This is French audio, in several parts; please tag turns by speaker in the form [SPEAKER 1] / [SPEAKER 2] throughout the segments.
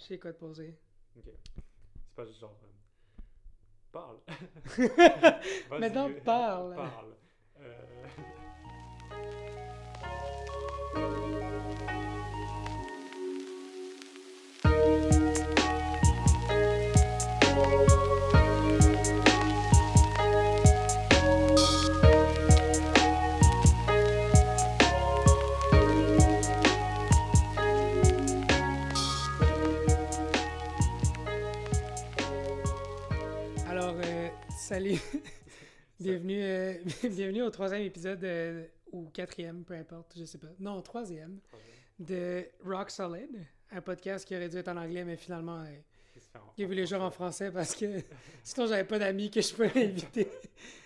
[SPEAKER 1] Je sais quoi te poser.
[SPEAKER 2] Ok. C'est pas juste genre. euh, parle. Vas-y,
[SPEAKER 1] Maintenant, parle.
[SPEAKER 2] Parle. Euh,
[SPEAKER 1] salut. bienvenue, euh, bienvenue au troisième épisode, euh, ou quatrième, peu importe, je sais pas. Non, troisième, de Rock Solid, un podcast qui aurait dû être en anglais, mais finalement, euh, j'ai vu les joueurs en
[SPEAKER 2] français.
[SPEAKER 1] parce que sinon, j'avais pas d'amis que je pouvais inviter.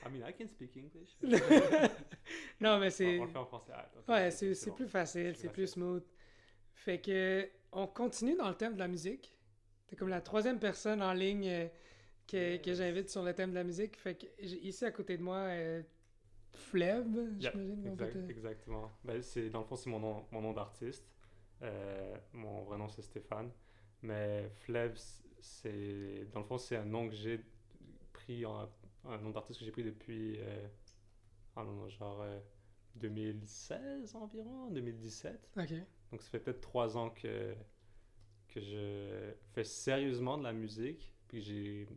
[SPEAKER 2] I mean, I can speak English.
[SPEAKER 1] non, mais c'est.
[SPEAKER 2] on le fait en français. Ah,
[SPEAKER 1] Ouais, c'est c'est
[SPEAKER 2] bon.
[SPEAKER 1] plus facile,
[SPEAKER 2] C'est plus
[SPEAKER 1] smooth. Fait que on continue dans le thème de la musique. T'es comme la troisième personne en ligne euh, que, que j'invite sur le thème de la musique. Fait que ici à côté de moi euh, Flev,
[SPEAKER 2] Yeah,
[SPEAKER 1] j'imagine
[SPEAKER 2] exact-
[SPEAKER 1] te-
[SPEAKER 2] exactement. Ben, c'est, dans le fond, c'est mon nom, mon nom d'artiste. Euh, mon vrai nom, c'est Stéphane. Mais Flev, c'est, dans le fond, c'est un nom que j'ai pris, en- un nom d'artiste que j'ai pris depuis, euh, genre euh, 2016 environ, 2017.
[SPEAKER 1] Ok.
[SPEAKER 2] Donc ça fait peut-être trois ans que, que je fais sérieusement de la musique. Puis j'ai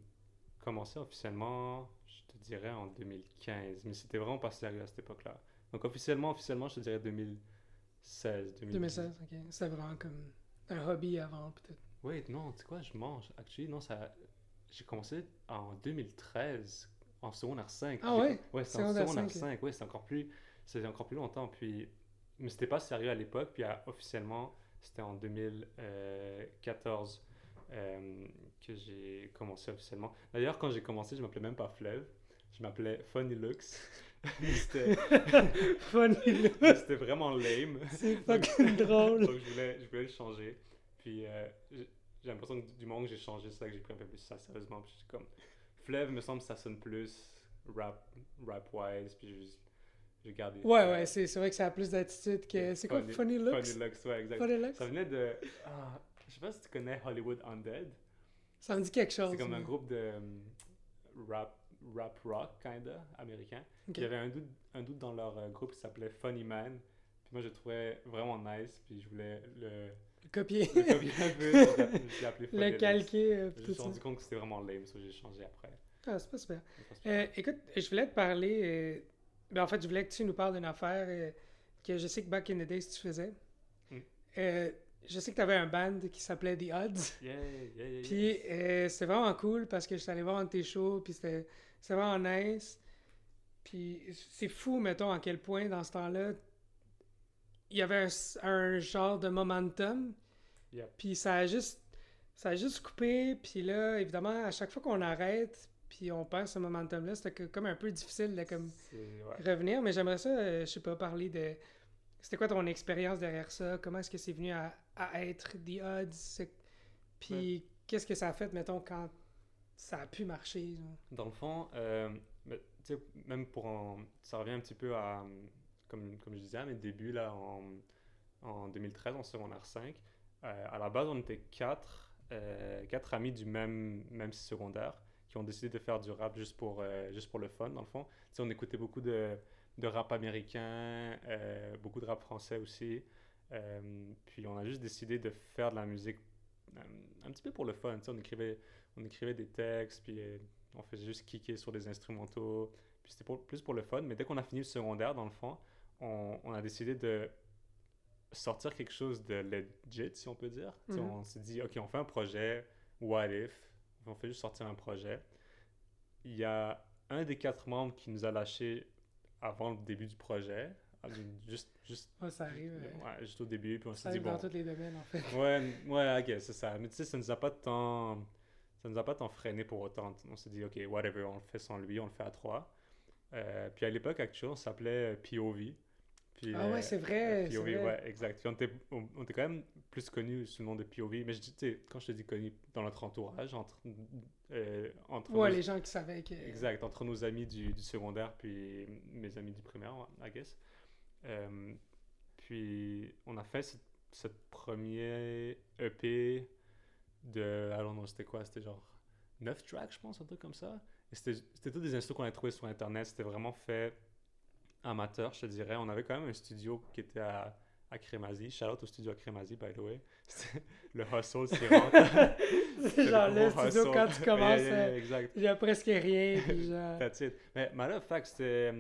[SPEAKER 2] commencé officiellement, je te dirais, en 2015. Mais c'était vraiment pas sérieux à cette époque-là. Donc officiellement, officiellement, je te dirais 2016. 2010.
[SPEAKER 1] 2016, ok. C'était vraiment comme un hobby avant, peut-être.
[SPEAKER 2] Wait, non, tu sais quoi, je mange. Actually, non, ça... J'ai commencé en 2013, en secondaire 5.
[SPEAKER 1] Ah ouais?
[SPEAKER 2] Ouais, c'est en
[SPEAKER 1] Secondaire
[SPEAKER 2] secondaire
[SPEAKER 1] 5,
[SPEAKER 2] 5. Ouais, c'est encore plus... C'était encore plus longtemps. Puis... Mais c'était pas sérieux à l'époque. Puis à- officiellement, c'était en 2014 euh, que j'ai commencé officiellement. D'ailleurs, quand j'ai commencé, je m'appelais même pas Flev. Je m'appelais Funny Looks. c'était
[SPEAKER 1] Funny, là.
[SPEAKER 2] c'était vraiment lame.
[SPEAKER 1] C'est fucking drôle.
[SPEAKER 2] Donc je voulais, je voulais le changer. Puis euh, j'ai l'impression que du moment que j'ai changé, c'est là que j'ai pris un peu plus ça sérieusement. Puis j'étais comme, Flev me semble ça sonne plus rap, rap wise. Puis juste- j'ai gardé.
[SPEAKER 1] Ouais,
[SPEAKER 2] ça.
[SPEAKER 1] ouais, c'est c'est vrai que ça a plus d'attitude que. C'est quoi
[SPEAKER 2] Funny-
[SPEAKER 1] Funny Looks?
[SPEAKER 2] Funny looks, ouais, exact.
[SPEAKER 1] Funny Looks?
[SPEAKER 2] Ça venait de. Ah, je sais pas si tu connais Hollywood Undead.
[SPEAKER 1] Ça me dit quelque chose.
[SPEAKER 2] C'est comme un groupe de um, rap, rap rock, kinda, américain.
[SPEAKER 1] Ok.
[SPEAKER 2] Il y avait un doute, un doute dans leur euh, groupe qui s'appelait Funny Man. Puis moi, je le trouvais vraiment nice. Puis je voulais le,
[SPEAKER 1] Copier.
[SPEAKER 2] le copier un peu. je l'ai- appelé Funny
[SPEAKER 1] Le calquer. euh,
[SPEAKER 2] Je me suis rendu compte que c'était vraiment lame, ça j'ai changé après.
[SPEAKER 1] Ah, c'est pas super.
[SPEAKER 2] Mais pas super.
[SPEAKER 1] Euh, écoute, je voulais te parler. euh, ben, en fait, je voulais que tu nous parles d'une affaire euh, que je sais que back in the days tu faisais.
[SPEAKER 2] Mm.
[SPEAKER 1] Je sais que tu avais un band qui s'appelait The Odds.
[SPEAKER 2] Yeah, yeah, yeah.
[SPEAKER 1] Puis euh, c'était vraiment cool parce que je suis allé voir un de tes shows. Puis c'était vraiment nice. Puis c'est fou, mettons, à quel point dans ce temps-là, il y avait un, genre de momentum.
[SPEAKER 2] Yep.
[SPEAKER 1] Puis ça a juste. Ça a juste coupé, puis là, évidemment, à chaque fois qu'on arrête, puis on perd ce momentum-là, c'était comme un peu difficile de comme
[SPEAKER 2] ouais.
[SPEAKER 1] revenir, mais j'aimerais ça, euh, je sais pas, parler de... C'était quoi ton expérience derrière ça? Comment est-ce que c'est venu à, à être The Odds? Puis qu'est-ce que ça a fait, mettons, quand ça a pu marcher? genre?
[SPEAKER 2] Dans le fond, euh, même pour en- Ça revient un petit peu à. Comme, comme je disais à mes débuts, là, en, en 2013, en secondaire 5. euh, à la base, on était quatre, euh, quatre amis du même, même secondaire qui ont décidé de faire du rap juste pour, euh, juste pour le fun, dans le fond. Tu sais, on écoutait beaucoup de, de rap américain, beaucoup de rap français aussi. Euh, puis on a juste décidé de faire de la musique euh, un petit peu pour le fun. On écrivait, on écrivait des textes, puis euh, on faisait juste kicker sur des instrumentaux. Puis c'était plus pour le fun. Mais dès qu'on a fini le secondaire, dans le fond, on, on a décidé de sortir quelque chose de legit, si on peut dire. Sais,
[SPEAKER 1] Mhm.
[SPEAKER 2] On s'est dit, OK, on fait un projet, what if? On fait juste sortir un projet. Il y a un des quatre membres qui nous a lâché avant le début du projet. Ah, Juste, juste,
[SPEAKER 1] Ouais, ça arrive.
[SPEAKER 2] ouais, juste au début, puis on s'est dit,
[SPEAKER 1] arrive
[SPEAKER 2] bon,
[SPEAKER 1] dans tous les domaines, en fait.
[SPEAKER 2] Ouais, ouais, ok, c'est ça. Mais tu sais, ça nous a pas tant, ça nous a pas tant freiné pour autant. On s'est dit, ok, whatever, on le fait sans lui, on le fait à trois. Euh, puis à l'époque, actuellement, on s'appelait POV. Puis,
[SPEAKER 1] Ah ouais,
[SPEAKER 2] euh,
[SPEAKER 1] c'est vrai,
[SPEAKER 2] euh, POV,
[SPEAKER 1] vrai.
[SPEAKER 2] ouais, exact. Puis on était, on, on était quand même plus connus sous le nom de POV. Mais je dis, quand je te dis connu dans notre entourage, entre, euh, entre
[SPEAKER 1] Ouais,
[SPEAKER 2] nos-
[SPEAKER 1] les gens qui savaient que...
[SPEAKER 2] Exact, entre nos amis du, du secondaire puis mes amis du primaire, I guess. Euh, puis on a fait ce, ce premier EP de. Don't know, c'était quoi? C'était genre 9 tracks, je pense, un truc comme ça. Et c'était c'était tous des instruments qu'on avait trouvés sur Internet. C'était vraiment fait amateur, je te dirais. On avait quand même un studio qui était à, à Crémazie. Shout out au studio à Crémazie, by the way. Le hustle, c'est.
[SPEAKER 1] C'est genre le studio
[SPEAKER 2] hustle.
[SPEAKER 1] quand tu commences,
[SPEAKER 2] Yeah, yeah,
[SPEAKER 1] euh,
[SPEAKER 2] yeah, exact.
[SPEAKER 1] il y a presque rien. genre...
[SPEAKER 2] That's it. Mais matter of fact, c'était.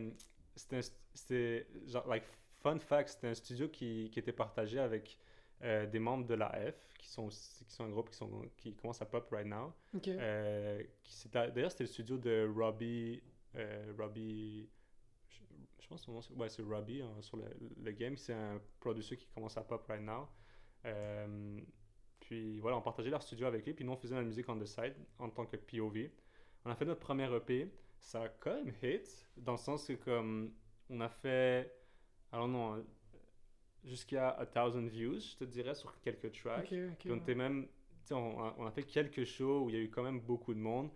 [SPEAKER 2] C'était. Genre, like, fun fact, c'était un studio qui, qui était partagé avec euh, des membres de la F, qui sont, qui sont un groupe qui, sont, qui commence à pop right now. Euh, D'ailleurs, c'était le studio de Robbie. euh, Robbie. Je, je pense que ouais, c'est Robbie hein, sur le, le game. C'est un producer qui commence à pop right now. Puis voilà, on partageait leur studio avec lui. Puis nous, on faisait la musique on the side en tant que POV. On a fait notre premier EP. Ça a quand même hit, dans le sens que comme on a fait. Alors non, jusqu'à 1000 views, je te dirais, sur quelques tracks.
[SPEAKER 1] Ok, ok.
[SPEAKER 2] Puis on même, on, a- on a fait quelques shows où il y a eu quand même beaucoup de monde,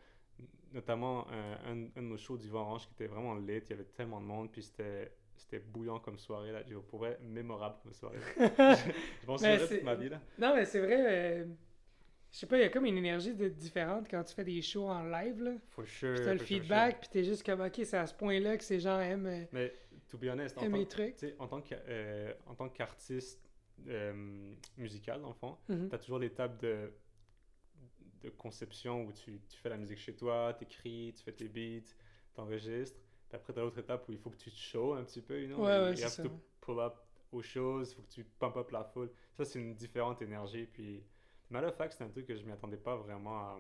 [SPEAKER 2] notamment euh, un, un de nos shows du Orange qui était vraiment lit, il y avait tellement de monde, puis c'était c'était bouillant comme soirée, là, je pourrais mémorable comme soirée. je m'en souviendrai
[SPEAKER 1] c'est-
[SPEAKER 2] toute ma vie, là.
[SPEAKER 1] Non, mais c'est vrai. euh, Je sais pas, il y a comme une énergie de- différente quand tu fais des shows en live. Là.
[SPEAKER 2] For sure.
[SPEAKER 1] Puis t'as le
[SPEAKER 2] for sure,
[SPEAKER 1] feedback, puis t'es juste comme, ok, c'est à ce point-là que ces gens aiment, euh,
[SPEAKER 2] Mais, to be honest, en tant,
[SPEAKER 1] trucs.
[SPEAKER 2] tu sais, en tant que, euh, en tant qu'artiste euh, musical, dans le fond,
[SPEAKER 1] Mhm.
[SPEAKER 2] tu as toujours l'étape de, de conception où tu, tu fais la musique chez toi, tu écris, tu fais tes beats, tu enregistres. Puis après, tu as l'autre étape où il faut que tu te show un petit peu, you know?
[SPEAKER 1] Ouais,
[SPEAKER 2] You
[SPEAKER 1] ouais, c'est
[SPEAKER 2] have
[SPEAKER 1] ça.
[SPEAKER 2] to pull up aux choses, il faut que tu pump up la foule. Ça, c'est une différente énergie. Puis, matter of fact, c'est un truc que je m'y attendais pas vraiment à,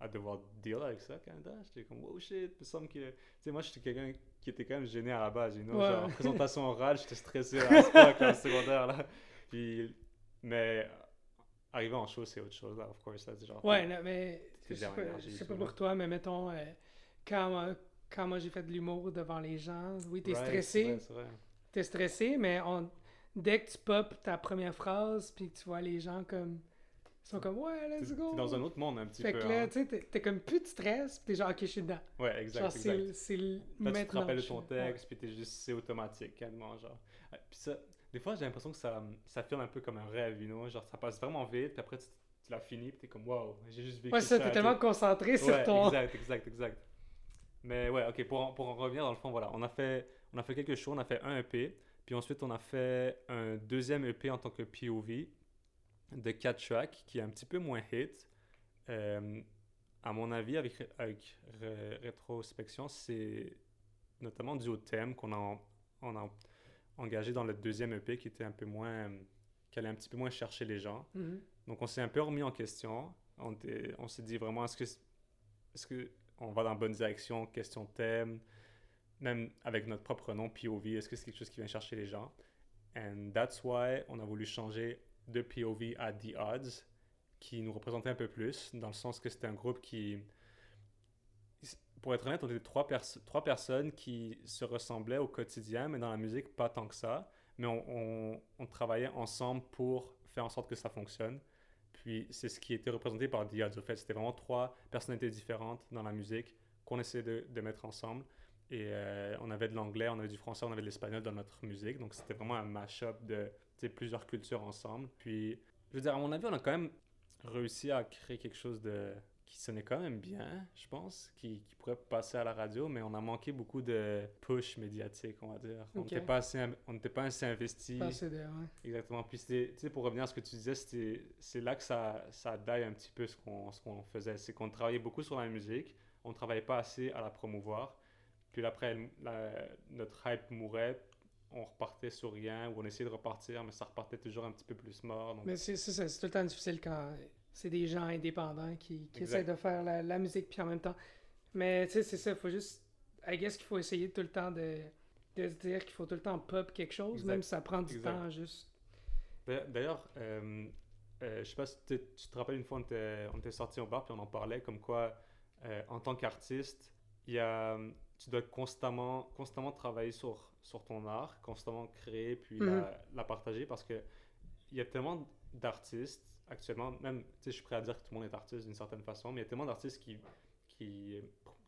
[SPEAKER 2] à devoir deal avec ça, Canada. J'étais comme, oh shit, il me semble que. Tu sais, moi, j'étais quelqu'un qui était quand même gêné à la base, you know?
[SPEAKER 1] Ouais.
[SPEAKER 2] Genre, en présentation orale, j'étais stressé à ce point qu'en secondaire, là. Puis, mais arriver en show, c'est autre chose, là, of course. Là, c'est genre,
[SPEAKER 1] Ouais, non, mais je sais pas, je sais pour toi, mais mettons, euh, quand, quand moi j'ai fait de l'humour devant les gens, oui, t'es
[SPEAKER 2] Right,
[SPEAKER 1] stressé, t'es stressé, mais on, dès que tu pop ta première phrase, puis que tu vois les gens comme, ils sont comme, ouais, let's go.
[SPEAKER 2] t'es dans un autre monde, un petit
[SPEAKER 1] Fait
[SPEAKER 2] peu.
[SPEAKER 1] que là,
[SPEAKER 2] hein.
[SPEAKER 1] tu sais, t'es- t'es comme plus de stress, puis t'es genre, ok, je suis dedans.
[SPEAKER 2] Ouais, exact,
[SPEAKER 1] genre,
[SPEAKER 2] exact.
[SPEAKER 1] c'est
[SPEAKER 2] Là, tu te rappelles ton
[SPEAKER 1] suis- ouais.
[SPEAKER 2] texte, puis t'es juste, c'est automatique, quasiment, genre. Ouais, Puis ça, des fois, j'ai l'impression que ça, ça filme un peu comme un rêve, you know? Genre, ça passe vraiment vite, puis après, tu, tu l'as fini, puis t'es comme, wow, j'ai juste vécu
[SPEAKER 1] Ouais, ça,
[SPEAKER 2] ça.
[SPEAKER 1] t'es tellement concentré sur
[SPEAKER 2] Ouais,
[SPEAKER 1] ton.
[SPEAKER 2] exact, exact, exact. Mais ouais, ok, pour en, pour en revenir, dans le fond, voilà, on a fait, on a fait quelques shows, on a fait un EP, puis ensuite, on a fait un deuxième EP en tant que POV de 4 tracks, qui est un petit peu moins hit. Euh, à mon avis, avec, avec ré- rétrospection, c'est notamment dû au thème qu'on a, on a engagé dans le deuxième EP qui était un peu moins, qui allait un petit peu moins chercher les gens.
[SPEAKER 1] Mhm.
[SPEAKER 2] Donc on s'est un peu remis en question. On, on s'est dit vraiment, est-ce que, est-ce que on va dans la bonne direction, question thème, même avec notre propre nom, POV, est-ce que c'est quelque chose qui vient chercher les gens? And that's why on a voulu changer de POV à The Odds, qui nous représentait un peu plus, dans le sens que c'était un groupe qui... Pour être honnête, on était trois, trois personnes qui se ressemblaient au quotidien, mais dans la musique, pas tant que ça. Mais on, on- travaillait ensemble pour faire en sorte que ça fonctionne. Puis c'est ce qui était représenté par The Odds. Au fait, c'était vraiment trois personnalités différentes dans la musique qu'on essayait de, de mettre ensemble. Et euh, on avait de l'anglais, on avait du français, on avait de l'espagnol dans notre musique. Donc c'était vraiment un mash-up de plusieurs cultures ensemble. Puis, je veux dire, à mon avis, on a quand même réussi à créer quelque chose de qui sonnait quand même bien, je pense, qui, qui pourrait passer à la radio, mais on a manqué beaucoup de push médiatique, on va dire. On n'était pas assez, on pas assez investi.
[SPEAKER 1] Pas assez de- ouais.
[SPEAKER 2] Exactement. Puis, tu sais, pour revenir à ce que tu disais, c'est là que ça, ça daille un petit peu ce qu'on qu'on faisait. C'est qu'on travaillait beaucoup sur la musique, on ne travaillait pas assez à la promouvoir. Puis après, la- notre hype mourait, on repartait sur rien, ou on essayait de repartir, mais ça repartait toujours un petit peu plus mort. Donc,
[SPEAKER 1] Mais c'est ça, c'est tout le temps difficile quand c'est des gens indépendants qui, qui essaient de faire la, la musique puis en même temps. Mais tu sais, c'est ça, il faut juste. I guess qu'il faut essayer tout le temps de, de se dire qu'il faut tout le temps pop quelque chose,
[SPEAKER 2] Exact.
[SPEAKER 1] même si ça prend du
[SPEAKER 2] Exact.
[SPEAKER 1] temps juste.
[SPEAKER 2] D'a- D'ailleurs, euh, euh, je sais pas si tu te rappelles une fois, on était, on était sorti au bar puis on en parlait comme quoi, euh, en tant qu'artiste, il y a, tu dois constamment, constamment travailler sur, sur ton art, constamment créer puis
[SPEAKER 1] Mhm.
[SPEAKER 2] la, la partager parce que il y a tellement d'artistes actuellement, même, tu sais, je suis prêt à dire que tout le monde est artiste d'une certaine façon, mais il y a tellement d'artistes qui, qui,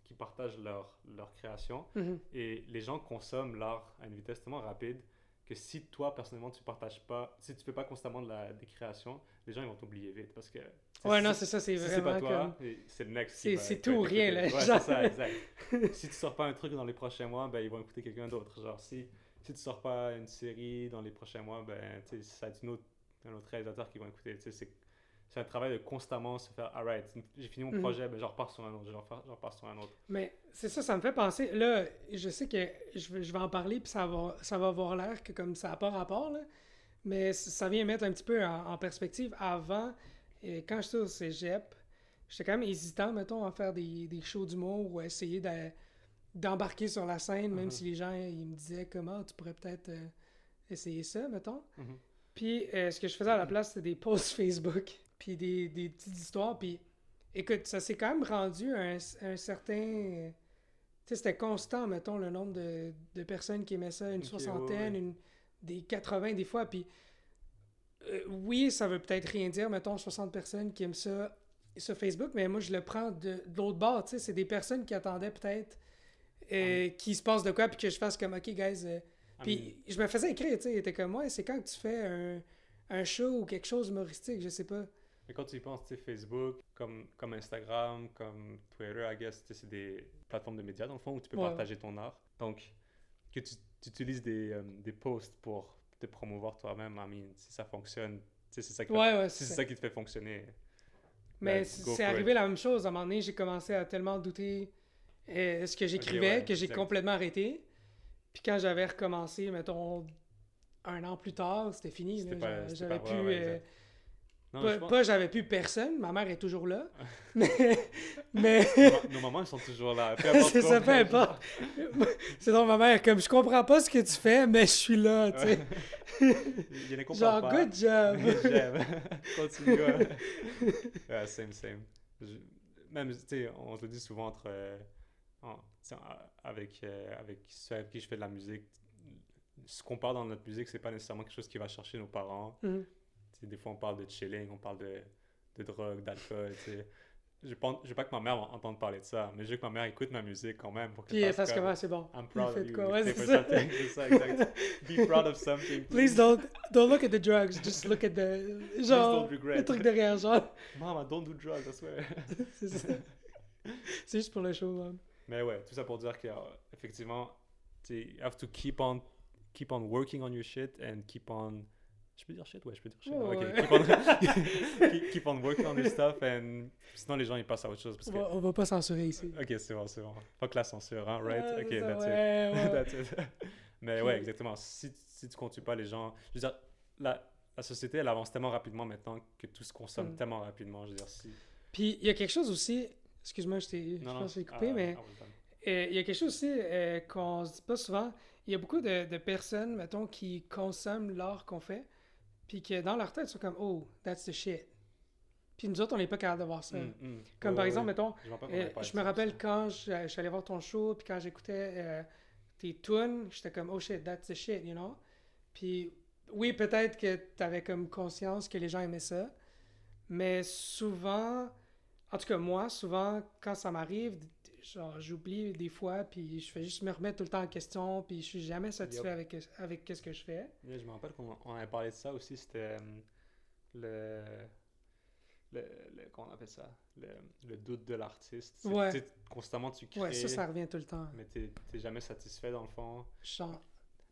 [SPEAKER 2] qui partagent leur, leur création
[SPEAKER 1] Mhm.
[SPEAKER 2] et les gens consomment l'art à une vitesse tellement rapide que si toi, personnellement, tu partages pas, si tu fais pas constamment de la, des créations, les gens ils vont t'oublier vite parce que
[SPEAKER 1] Ouais, non, c'est ça, c'est
[SPEAKER 2] si c'est pas
[SPEAKER 1] vraiment
[SPEAKER 2] toi,
[SPEAKER 1] comme...
[SPEAKER 2] c'est le next.
[SPEAKER 1] C'est- tout ou rien, là.
[SPEAKER 2] Ouais,
[SPEAKER 1] Genre-
[SPEAKER 2] c'est ça, exact. si tu sors pas un truc dans les prochains mois, ben ils vont écouter quelqu'un d'autre. Genre, si, si tu sors pas une série dans les prochains mois, ben tu sais, ça va autre, un autre réalisateur qui va écouter. Tu sais, c'est un travail de constamment se faire, alright, j'ai fini mon
[SPEAKER 1] Mhm.
[SPEAKER 2] projet, ben j'en repars sur un autre, j'en repars, sur un autre.
[SPEAKER 1] Mais c'est ça, ça me fait penser. Là, je sais que je vais, je vais en parler, puis ça va, ça va avoir l'air que comme ça n'a pas rapport, là. Mais ça vient mettre un petit peu en, en perspective. Avant, euh, quand j'étais au cégep, j'étais quand même hésitant, mettons, à faire des, des shows d'humour ou à essayer de- d'embarquer sur la scène, même
[SPEAKER 2] Mhm.
[SPEAKER 1] si les gens ils me disaient comment tu pourrais peut-être euh, essayer ça, mettons.
[SPEAKER 2] Mhm.
[SPEAKER 1] Puis euh, ce que je faisais à la place, c'était des posts Facebook, puis des, des petites histoires. Puis écoute, ça s'est quand même rendu un, un certain. Tu sais, c'était constant, mettons, le nombre de, de personnes qui aimaient ça, une soixantaine,
[SPEAKER 2] ouais, ouais.
[SPEAKER 1] Une, des 80 des fois. Puis euh, oui, ça veut peut-être rien dire, mettons, 60 personnes qui aiment ça sur Facebook, mais moi, je le prends de, de l'autre bord. Tu sais, c'est des personnes qui attendaient peut-être euh, qu'il se passe de quoi, puis que je fasse comme, OK, guys. euh,
[SPEAKER 2] I
[SPEAKER 1] puis je me faisais écrire, tu sais, était comme moi, c'est quand que tu fais un, un show ou quelque chose humoristique, je sais pas.
[SPEAKER 2] Mais quand tu y penses, tu sais, Facebook, comme, comme Instagram, comme Twitter, I guess, c'est des plateformes de médias, dans le fond, où tu peux
[SPEAKER 1] Ouais.
[SPEAKER 2] partager ton art. Donc, que tu, tu utilises des, euh, des posts pour te promouvoir toi-même, I mean, si ça fonctionne, c'est ça, qui fait-
[SPEAKER 1] Ouais,
[SPEAKER 2] si
[SPEAKER 1] ça.
[SPEAKER 2] qui te fait fonctionner.
[SPEAKER 1] Mais
[SPEAKER 2] ben,
[SPEAKER 1] c'est arrivé
[SPEAKER 2] it.
[SPEAKER 1] la même chose. À un moment donné, j'ai commencé à tellement douter euh, ce que j'écrivais
[SPEAKER 2] ouais,
[SPEAKER 1] que j'ai complètement arrêté. Puis quand j'avais recommencé, mettons, un an plus tard, c'était fini. J'avais plus. euh.
[SPEAKER 2] Non,
[SPEAKER 1] pas,
[SPEAKER 2] pense-
[SPEAKER 1] pas j'avais plus personne. Ma mère est toujours là. mais. mais
[SPEAKER 2] Nos mamans, elles sont toujours là.
[SPEAKER 1] C'est ça, peu importe. c'est donc ma mère, comme je comprends pas ce que tu fais, mais je suis là, tu sais.
[SPEAKER 2] Il y
[SPEAKER 1] Genre,
[SPEAKER 2] pas.
[SPEAKER 1] good job.
[SPEAKER 2] J'aime. Continue. same, same. Je- Même, tu sais, on se le dit souvent entre. euh, en- avec, euh, avec ceux avec qui je fais de la musique. Ce qu'on parle dans notre musique, c'est pas nécessairement quelque chose qui va chercher nos parents. Sais, des fois, on parle de chilling, on parle de, de drogue, d'alcool. Je pense, je veux pas que ma mère entende parler de ça, mais je veux que ma mère écoute ma musique quand même. Pour fasse
[SPEAKER 1] fasse
[SPEAKER 2] comme,
[SPEAKER 1] comment, c'est bon.
[SPEAKER 2] I'm proud of you.
[SPEAKER 1] quoi, ouais, c'est ça.
[SPEAKER 2] ça, exact. Be proud of something.
[SPEAKER 1] Please don't, don't look at the drugs, just look at the. Genre, le truc derrière, genre.
[SPEAKER 2] Mama, don't do drugs, I swear.
[SPEAKER 1] c'est ça. C'est juste pour le show, man.
[SPEAKER 2] Mais ouais, tout ça pour dire qu'effectivement, tu sais, you have to keep on, keep on working on your shit and keep on. Je peux dire shit? Ouais, je peux dire shit.
[SPEAKER 1] Ouais,
[SPEAKER 2] ok,
[SPEAKER 1] ouais.
[SPEAKER 2] Keep, on, keep, keep on working on your stuff and sinon les gens ils passent à autre chose. Parce
[SPEAKER 1] On
[SPEAKER 2] que...
[SPEAKER 1] va, on va pas censurer ici.
[SPEAKER 2] Ok, c'est bon, c'est bon. Fuck la censure, hein, right? Ok,
[SPEAKER 1] ça,
[SPEAKER 2] that's it.
[SPEAKER 1] ouais, ouais.
[SPEAKER 2] That's it. Mais ouais, exactement. Si, si tu continues pas les gens. Je veux dire, la, la société elle avance tellement rapidement maintenant que tout se consomme
[SPEAKER 1] Mm.
[SPEAKER 2] tellement rapidement. Je veux dire, si.
[SPEAKER 1] Puis il y a quelque chose aussi. Excuse-moi, je, t'ai- je
[SPEAKER 2] Non, non,
[SPEAKER 1] pense que j'ai coupé,
[SPEAKER 2] ah,
[SPEAKER 1] mais
[SPEAKER 2] ah,
[SPEAKER 1] euh, il y a quelque chose aussi euh, qu'on se dit pas souvent. Il y a beaucoup de, de personnes, mettons, qui consomment l'art qu'on fait, puis que dans leur tête, ils sont comme Oh, that's the shit. Puis nous autres, on n'est pas capable de voir ça.
[SPEAKER 2] Mm, mm.
[SPEAKER 1] Comme par exemple, mettons,
[SPEAKER 2] Je, me rappelle qu'on
[SPEAKER 1] Euh, je me rappelle quand je, je suis allé voir ton show, puis quand j'écoutais euh, tes tunes, j'étais comme, oh shit, that's the shit, you know? Puis oui, peut-être que tu avais comme conscience que les gens aimaient ça, mais souvent, en tout cas moi, souvent, quand ça m'arrive, genre, j'oublie des fois, puis je fais juste me remettre tout le temps en question, puis je suis jamais satisfait avec, avec ce que je fais.
[SPEAKER 2] Yeah, je me rappelle qu'on on avait parlé de ça aussi, c'était euh, le, le, le- Comment on appelle ça? Le, le doute de l'artiste.
[SPEAKER 1] Ouais.
[SPEAKER 2] Constamment, tu crées,
[SPEAKER 1] Ouais, ça, ça revient tout le temps.
[SPEAKER 2] mais t'es jamais satisfait dans le fond.
[SPEAKER 1] Genre,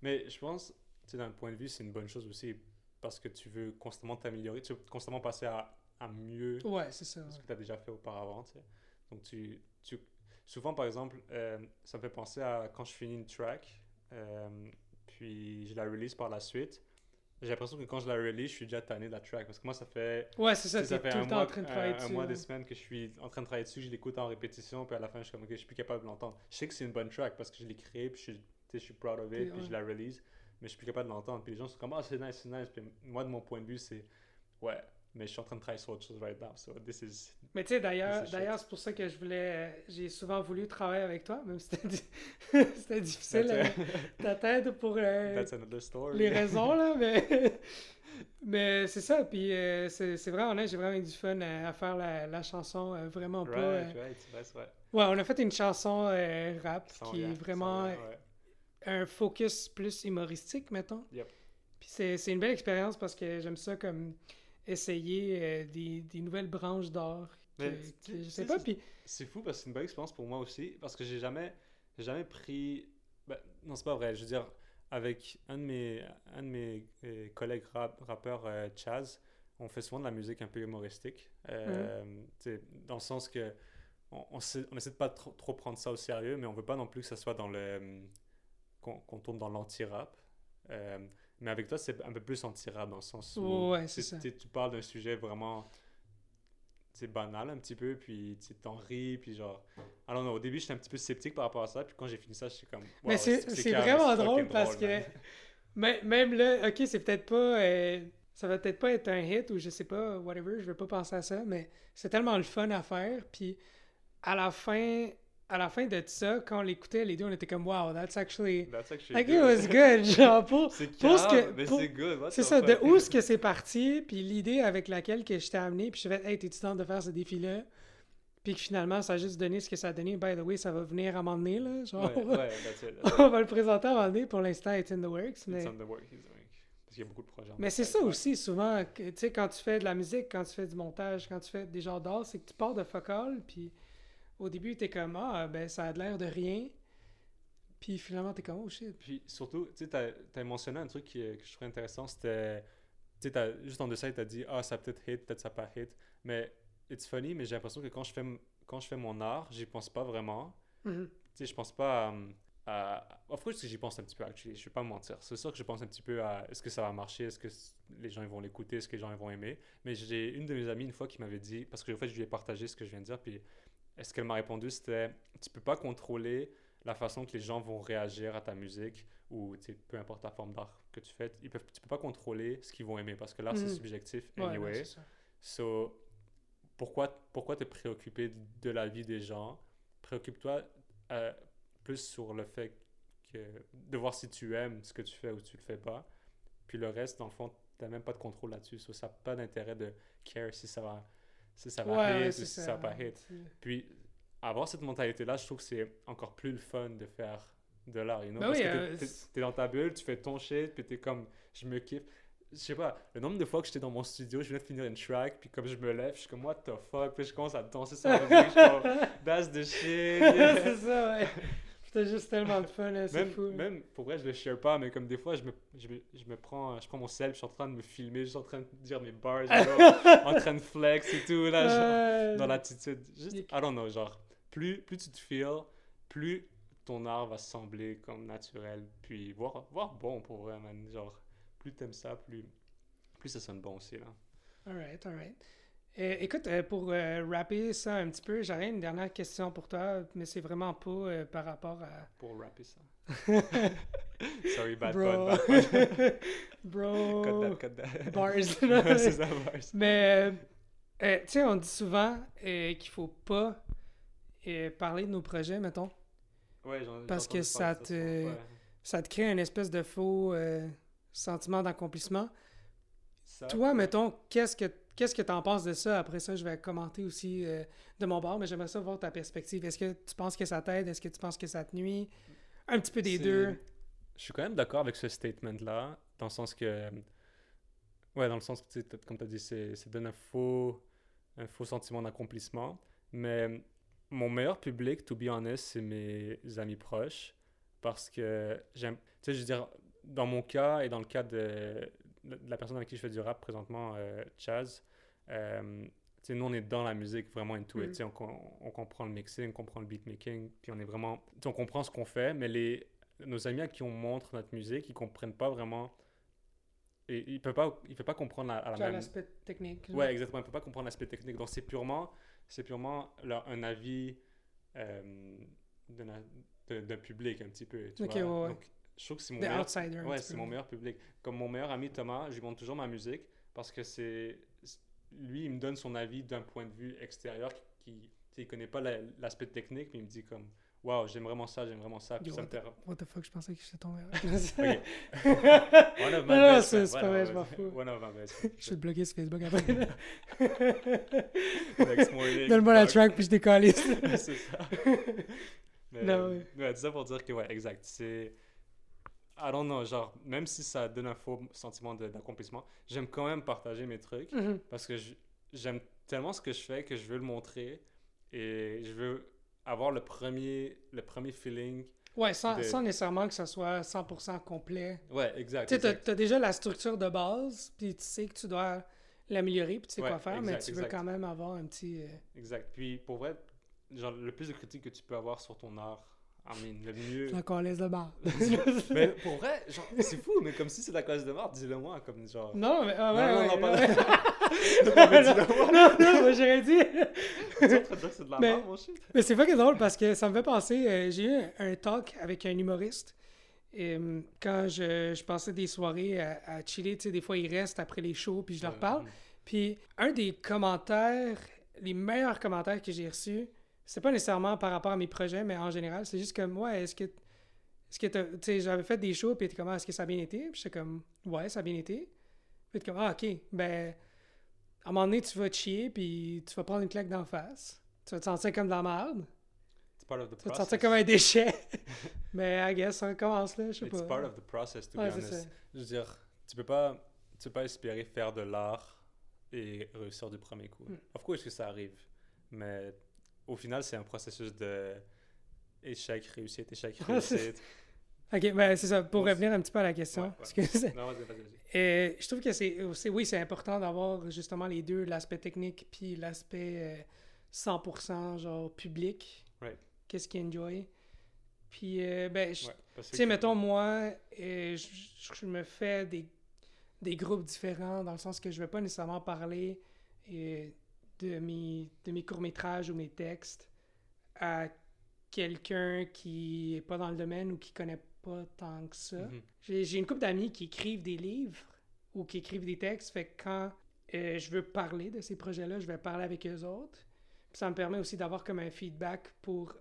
[SPEAKER 2] Mais je pense, tu d'un point de vue, c'est une bonne chose aussi parce que tu veux constamment t'améliorer, tu veux constamment passer à, à mieux
[SPEAKER 1] ouais, c'est ça.
[SPEAKER 2] ce que tu as déjà fait auparavant. tu sais. Donc, tu, tu, souvent, par exemple, euh, ça me fait penser à quand je finis une track, euh, puis je la release par la suite. J'ai l'impression que quand je la release, je suis déjà tanné de la track. Parce que moi, ça fait,
[SPEAKER 1] Ouais, c'est
[SPEAKER 2] tu
[SPEAKER 1] ça,
[SPEAKER 2] sais, ça
[SPEAKER 1] t'es
[SPEAKER 2] fait
[SPEAKER 1] tout
[SPEAKER 2] un
[SPEAKER 1] le temps
[SPEAKER 2] mois,
[SPEAKER 1] en train de travailler
[SPEAKER 2] un, un
[SPEAKER 1] dessus.
[SPEAKER 2] mois, des semaines que je suis en train de travailler dessus, je l'écoute en répétition, puis à la fin, je suis comme, ok, je suis plus capable de l'entendre. Je sais que c'est une bonne track parce que je l'ai créée, puis je suis, je suis proud of it,
[SPEAKER 1] Puis,
[SPEAKER 2] puis
[SPEAKER 1] ouais.
[SPEAKER 2] je la release, mais je suis plus capable de l'entendre. Puis les gens sont comme, ah, c'est nice, c'est nice. Puis moi, de mon point de vue, c'est, ouais, mais je suis en train de travailler sur autre chose right now, so this is
[SPEAKER 1] Mais tu sais, d'ailleurs,
[SPEAKER 2] c'est
[SPEAKER 1] d'ailleurs,
[SPEAKER 2] chouette.
[SPEAKER 1] c'est pour ça que je voulais. euh, J'ai souvent voulu travailler avec toi, même si c'était di- c'était difficile, euh, ta tête pour euh, les raisons, là, mais. mais c'est ça, puis euh, c'est vrai, honnête, j'ai vraiment eu du fun euh, à faire la, la chanson, euh, vraiment pas. euh,
[SPEAKER 2] Right, right.
[SPEAKER 1] Ouais, on a fait une chanson euh, rap qui est vraiment
[SPEAKER 2] ouais.
[SPEAKER 1] un focus plus humoristique, mettons.
[SPEAKER 2] Yep.
[SPEAKER 1] Puis c'est c'est une belle expérience parce que j'aime ça comme essayer euh, des, des nouvelles branches d'art. je sais pas,
[SPEAKER 2] c'est-
[SPEAKER 1] puis
[SPEAKER 2] C'est fou parce que c'est une bonne expérience pour moi aussi, parce que j'ai jamais, jamais pris. ben, non, c'est pas vrai. Je veux dire, avec un de mes, un de mes euh, collègues rap- rappeurs, euh, Chaz, on fait souvent de la musique un peu humoristique. euh, sais, Dans le sens que. On, on, sait- on essaie de pas trop, trop prendre ça au sérieux, mais on veut pas non plus que ça soit dans le. qu'on tourne dans l'anti-rap. Euh, mais avec toi, c'est un peu plus anti-rap dans le sens où.
[SPEAKER 1] Ouais, c'est
[SPEAKER 2] tu-
[SPEAKER 1] ça.
[SPEAKER 2] tu- Tu parles d'un sujet vraiment c'est banal un petit peu, puis tu t'en ris, puis genre... Alors non, au début, j'étais un petit peu sceptique par rapport à ça, puis quand j'ai fini ça, j'étais comme...
[SPEAKER 1] Mais
[SPEAKER 2] wow,
[SPEAKER 1] c'est vraiment drôle parce que même, là, ok, c'est peut-être pas. euh, ça va peut-être pas être un hit ou je sais pas, whatever, je veux pas penser à ça, mais c'est tellement le fun à faire. Puis à la fin, à la fin de ça, quand on l'écoutait, les deux, on était comme wow, that's actually.
[SPEAKER 2] That's actually
[SPEAKER 1] Like
[SPEAKER 2] good.
[SPEAKER 1] it was good, genre pour.
[SPEAKER 2] C'est
[SPEAKER 1] pour ce
[SPEAKER 2] calme,
[SPEAKER 1] que-
[SPEAKER 2] mais
[SPEAKER 1] pour-
[SPEAKER 2] c'est good.
[SPEAKER 1] C'est ça, de où est-ce que c'est parti, puis l'idée avec laquelle que je t'ai amené, puis je fait, hey, temps de faire ce défi-là? Puis que finalement, ça a juste donné ce que ça a donné. By the way, ça va venir à un moment donné, là. Genre,
[SPEAKER 2] Ouais, ouais, that's it. that's
[SPEAKER 1] on va le présenter à un moment donné. Pour l'instant, it's in the works. Mais,
[SPEAKER 2] It's on the work he's doing. Parce qu'il y a beaucoup de projets. en
[SPEAKER 1] mais c'est ça
[SPEAKER 2] ouais.
[SPEAKER 1] aussi, souvent, tu sais, quand tu fais de la musique, quand tu fais du montage, quand tu fais des genres d'art, c'est que tu pars de focal, puis au début, t'es comme, ah, ben, ça a l'air de rien. Puis finalement, t'es comme, oh shit.
[SPEAKER 2] Puis surtout, tu sais, t'as as mentionné un truc qui, que je trouvais intéressant, c'était, tu sais, juste en dessous, t'as dit, ah, ça peut-être hit, peut-être ça pas hit. Mais, it's funny, mais j'ai l'impression que quand je fais, quand je fais mon art, j'y pense pas vraiment.
[SPEAKER 1] Mhm.
[SPEAKER 2] Tu sais, je pense pas à. à of course, j'y pense un petit peu, actually, je vais pas me mentir. C'est sûr que je pense un petit peu à est-ce que ça va marcher, est-ce que les gens ils vont l'écouter, est-ce que les gens ils vont aimer. Mais j'ai une de mes amies une fois qui m'avait dit, parce que en fait, je lui ai partagé ce que je viens de dire, puis est-ce qu'elle m'a répondu, c'était tu peux pas contrôler la façon que les gens vont réagir à ta musique ou peu importe la forme d'art que tu fais, ils peuvent, tu peux pas contrôler ce qu'ils vont aimer parce que l'art c'est
[SPEAKER 1] Mhm.
[SPEAKER 2] subjectif anyway.
[SPEAKER 1] ouais.
[SPEAKER 2] So, pourquoi, pourquoi te préoccuper de la vie des gens? Préoccupe-toi euh, plus sur le fait que de voir si tu aimes ce que tu fais ou tu le fais pas. Puis le reste, dans le fond, tu n'as même pas de contrôle là-dessus. So, ça n'a pas d'intérêt de care si ça va, si ça va
[SPEAKER 1] Ouais,
[SPEAKER 2] hit
[SPEAKER 1] ouais,
[SPEAKER 2] si
[SPEAKER 1] ça.
[SPEAKER 2] ça va pas hit.
[SPEAKER 1] C'est-
[SPEAKER 2] Puis avoir cette mentalité-là, je trouve que c'est encore plus le fun de faire de l'art. You know?
[SPEAKER 1] Ben
[SPEAKER 2] Parce
[SPEAKER 1] oui,
[SPEAKER 2] que
[SPEAKER 1] euh,
[SPEAKER 2] t'es- t'es-
[SPEAKER 1] c'est-
[SPEAKER 2] t'es dans ta bulle, tu fais ton shit, puis t'es comme, je me kiffe. Je sais pas, le nombre de fois que j'étais dans mon studio, je venais de finir une track, puis comme je me lève, je suis comme, what the fuck, puis je commence à danser sur la musique, je suis comme, that's the shit. yeah.
[SPEAKER 1] c'est ça, ouais. C'était juste tellement de fun, là, c'est fou.
[SPEAKER 2] même, pour vrai, je le share pas, mais comme des fois, je me, je me, je me prends, je prends mon sel, je suis en train de me filmer, je suis en train de dire mes bars, genre, en train de flex et tout, là, genre dans l'attitude. Juste. I don't know, genre, plus, plus tu te feels, plus ton art va sembler comme naturel, puis voir, voir bon pour vrai, man. Genre, plus t'aimes ça, plus, plus ça sonne bon aussi, là.
[SPEAKER 1] Alright, alright. Euh, écoute, euh, pour euh, rapper ça un petit peu, j'aurais une dernière question pour toi, mais c'est vraiment pas euh, par rapport à.
[SPEAKER 2] Pour rapper ça. Sorry, bad
[SPEAKER 1] Bro.
[SPEAKER 2] bad pun.
[SPEAKER 1] Bro.
[SPEAKER 2] Cut that, cut that.
[SPEAKER 1] Bars.
[SPEAKER 2] C'est ça, bars.
[SPEAKER 1] Mais, tu sais, on dit souvent qu'il faut pas parler de nos projets, mettons.
[SPEAKER 2] Ouais,
[SPEAKER 1] Parce que ça te-
[SPEAKER 2] ouais.
[SPEAKER 1] Ça te crée un espèce de faux sentiment d'accomplissement. Toi,
[SPEAKER 2] ouais.
[SPEAKER 1] mettons, qu'est-ce que qu'est-ce que t'en penses de ça? Après ça, je vais commenter aussi euh, de mon bord, mais j'aimerais ça voir ta perspective. Est-ce que tu penses que ça t'aide? Est-ce que tu penses que ça te nuit? Un petit peu des deux.
[SPEAKER 2] Je suis quand même d'accord avec ce statement-là, dans le sens que. Ouais, dans le sens que, tu comme tu as dit, ça donne un faux, un faux sentiment d'accomplissement. Mais mon meilleur public, to be honest, c'est mes amis proches. Parce que j'aime. Tu sais, je veux dire, dans mon cas et dans le cas de la personne avec qui je fais du rap présentement, euh, Chaz, euh, nous, on est dans la musique vraiment into it. Sais, on, com- on comprend le mixing, on comprend le beatmaking, puis on est vraiment. on comprend ce qu'on fait, mais les, nos amis à qui on montre notre musique, ils comprennent pas vraiment. Et ils peuvent pas, ils peuvent pas comprendre la, à la même.
[SPEAKER 1] l'aspect technique.
[SPEAKER 2] Ouais, exactement. Ils peuvent pas comprendre l'aspect technique. Donc c'est purement, c'est purement leur- un avis euh, d'un public un petit peu. Tu vois?
[SPEAKER 1] ouais, ouais.
[SPEAKER 2] Donc je trouve que c'est mon meilleur. Ouais, c'est mon meilleur public. Comme mon meilleur ami Thomas, je lui montre toujours ma musique parce que c'est lui, il me donne son avis d'un point de vue extérieur qui, qui il connaît pas la- l'aspect technique, mais il me dit comme waouh, j'aime vraiment ça, j'aime vraiment ça, puis
[SPEAKER 1] Yo,
[SPEAKER 2] ça me
[SPEAKER 1] what,
[SPEAKER 2] fait
[SPEAKER 1] the, what the fuck, je pensais que j'étais tombé.
[SPEAKER 2] Ok. One of my
[SPEAKER 1] non,
[SPEAKER 2] best
[SPEAKER 1] c'est pas
[SPEAKER 2] of
[SPEAKER 1] vrai,
[SPEAKER 2] my
[SPEAKER 1] je m'en
[SPEAKER 2] best-
[SPEAKER 1] fous.
[SPEAKER 2] One of my best
[SPEAKER 1] Je vais te bloquer sur Facebook après.
[SPEAKER 2] Next morning,
[SPEAKER 1] Donne-moi la track puis je décalise.
[SPEAKER 2] c'est ça. Mais,
[SPEAKER 1] Non, oui.
[SPEAKER 2] ouais, tout ça pour dire que, ouais, exact. C'est. I don't know, genre, même si ça donne un faux sentiment d'accomplissement, j'aime quand même partager mes trucs
[SPEAKER 1] Mhm.
[SPEAKER 2] parce que j'aime tellement ce que je fais que je veux le montrer et je veux avoir le premier, le premier feeling.
[SPEAKER 1] Ouais, sans,
[SPEAKER 2] de-
[SPEAKER 1] sans nécessairement que ça soit 100% complet.
[SPEAKER 2] Ouais, exact.
[SPEAKER 1] Tu sais, t'as déjà la structure de base, puis tu sais que tu dois l'améliorer, puis tu sais
[SPEAKER 2] Ouais,
[SPEAKER 1] quoi faire, mais
[SPEAKER 2] exact,
[SPEAKER 1] tu veux quand même avoir un petit... euh,
[SPEAKER 2] Exact. Puis pour vrai, genre, le plus de critiques que tu peux avoir sur ton art, I mean, le mieux.
[SPEAKER 1] La colaise de barre.
[SPEAKER 2] mais pour vrai, genre, c'est fou, mais comme si c'est la cause de mort, dis-le moi, comme genre.
[SPEAKER 1] Non, mais... ah, ouais,
[SPEAKER 2] non,
[SPEAKER 1] ouais,
[SPEAKER 2] non, pas
[SPEAKER 1] ouais.
[SPEAKER 2] Non,
[SPEAKER 1] non, non, moi j'aurais dit...
[SPEAKER 2] Tu es en train de dire que c'est de la
[SPEAKER 1] Mais-
[SPEAKER 2] merde, mon shit?
[SPEAKER 1] Mais c'est pas que drôle parce que ça me fait penser. euh, j'ai eu un, un talk avec un humoriste. Et, hum, quand je, je passais des soirées à, à chiller, tu sais, des fois ils restent après les shows puis je leur parle. Puis un des commentaires, les meilleurs commentaires que j'ai reçus, c'est pas nécessairement par rapport à mes projets, mais en général, c'est juste comme, ouais, est-ce que. Est-ce que tu sais, j'avais fait des shows, puis t'es comme, Ah, est-ce que ça a bien été? Puis j'étais comme, ouais, ça a bien été. Puis t'es comme, ah, ok, ben, à un moment donné, tu vas te chier, puis tu vas prendre une claque d'en face. Tu vas te sentir comme de la merde.
[SPEAKER 2] It's part of the
[SPEAKER 1] Tu vas te sentir comme un déchet. mais I guess, on commence là, je sais
[SPEAKER 2] It's
[SPEAKER 1] pas.
[SPEAKER 2] part of the process, to
[SPEAKER 1] Ouais,
[SPEAKER 2] be honest.
[SPEAKER 1] ça.
[SPEAKER 2] Je veux dire, tu peux pas, tu peux pas espérer faire de l'art et réussir du premier coup.
[SPEAKER 1] Mm.
[SPEAKER 2] Of course que ça arrive, mais au final, c'est un processus de échec, réussite, échec, réussite.
[SPEAKER 1] Ok, ben c'est ça. Pour revenir un petit peu à la question,
[SPEAKER 2] Ouais, ouais.
[SPEAKER 1] parce que c'est-
[SPEAKER 2] non, vas-y, vas-y, vas-y.
[SPEAKER 1] Euh, je trouve que c'est, oui, c'est important d'avoir justement les deux, l'aspect technique puis l'aspect euh, 100% genre public.
[SPEAKER 2] Right.
[SPEAKER 1] Qu'est-ce qu'ils enjoy? Puis, euh, ben, tu sais, mettons, moi, euh, je, me fais des, des groupes différents dans le sens que je vais pas nécessairement parler euh, de mes, de mes courts-métrages ou mes textes à quelqu'un qui est pas dans le domaine ou qui connaît pas tant que ça.
[SPEAKER 2] Mhm.
[SPEAKER 1] J'ai j'ai une couple d'amis qui écrivent des livres ou qui écrivent des textes. Fait que quand euh, je veux parler de ces projets-là, je vais parler avec eux autres. Puis ça me permet aussi d'avoir comme un feedback pour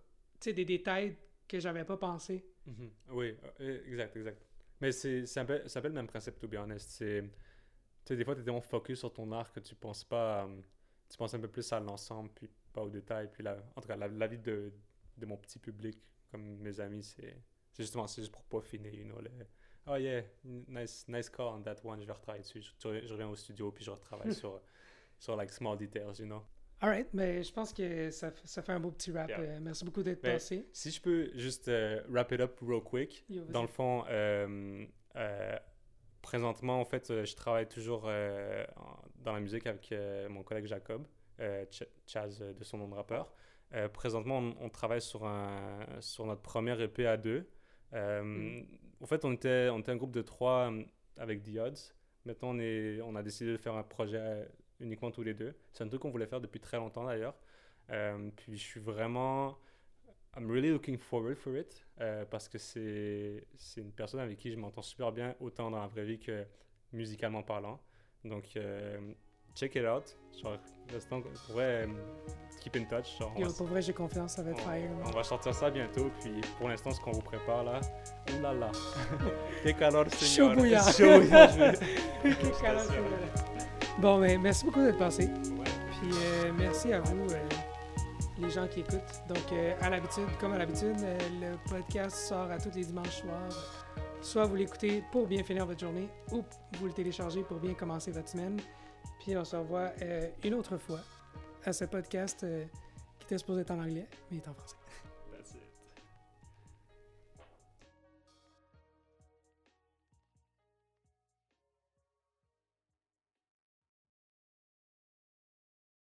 [SPEAKER 1] des détails que j'avais pas pensé.
[SPEAKER 2] Mhm. Oui, euh, exact, exact. Mais c'est un peu le même principe, to be honest. C'est, des fois, tu es tellement focus sur ton art que tu penses pas, euh, tu penses un peu plus à l'ensemble, puis pas aux détails. Puis la, en tout cas, la, la vie de, de mon petit public, comme mes amis, c'est, c'est justement, c'est juste pour pas finir, you know, le, oh yeah, nice, nice call on that one, je vais retravailler dessus. Je, je- je reviens au studio, puis je retravaille sur, sur, like, small details, you know.
[SPEAKER 1] Alright, mais je pense que ça, ça fait un beau petit rap.
[SPEAKER 2] Yeah.
[SPEAKER 1] Euh, merci beaucoup d'être passé.
[SPEAKER 2] Si je peux juste euh, wrap it up real quick.
[SPEAKER 1] Yo.
[SPEAKER 2] Dans le fond, euh, présentement, en fait, je travaille toujours dans la musique avec euh, mon collègue Jacob, euh, Ch- Chaz euh, de son nom de rappeur. Présentement, on, on travaille sur, un, sur notre première EP à deux. Euh,
[SPEAKER 1] Mm.
[SPEAKER 2] En fait, on était, on était un groupe de trois avec The Odds. Maintenant, on, est, on a décidé de faire un projet uniquement tous les deux. C'est un truc qu'on voulait faire depuis très longtemps d'ailleurs. Euh, puis je suis vraiment I'm really looking forward for it euh, parce que c'est c'est une personne avec qui je m'entends super bien autant dans la vraie vie que musicalement parlant. Donc euh, check it out. Genre, l'instant, pour vrai, euh, keep in touch. Genre, on,
[SPEAKER 1] Yo,
[SPEAKER 2] va,
[SPEAKER 1] pour vrai, j'ai confiance, ça va être
[SPEAKER 2] on-
[SPEAKER 1] fire.
[SPEAKER 2] on va sortir ça bientôt. Puis pour l'instant, ce qu'on vous prépare là, oulala, qué calor,
[SPEAKER 1] Chaud
[SPEAKER 2] señor. Chaud
[SPEAKER 1] calme,
[SPEAKER 2] sûr.
[SPEAKER 1] c'est Bon, mais merci beaucoup d'être passé.
[SPEAKER 2] Ouais.
[SPEAKER 1] Puis euh, merci à vous, euh, les gens qui écoutent. Donc, à l'habitude, comme à l'habitude, le podcast sort à tous les dimanches soirs. Soit vous l'écoutez pour bien finir votre journée, ou vous le téléchargez pour bien commencer votre semaine. Puis on se revoit euh, une autre fois à ce podcast euh, qui était supposé être en anglais, mais est en français.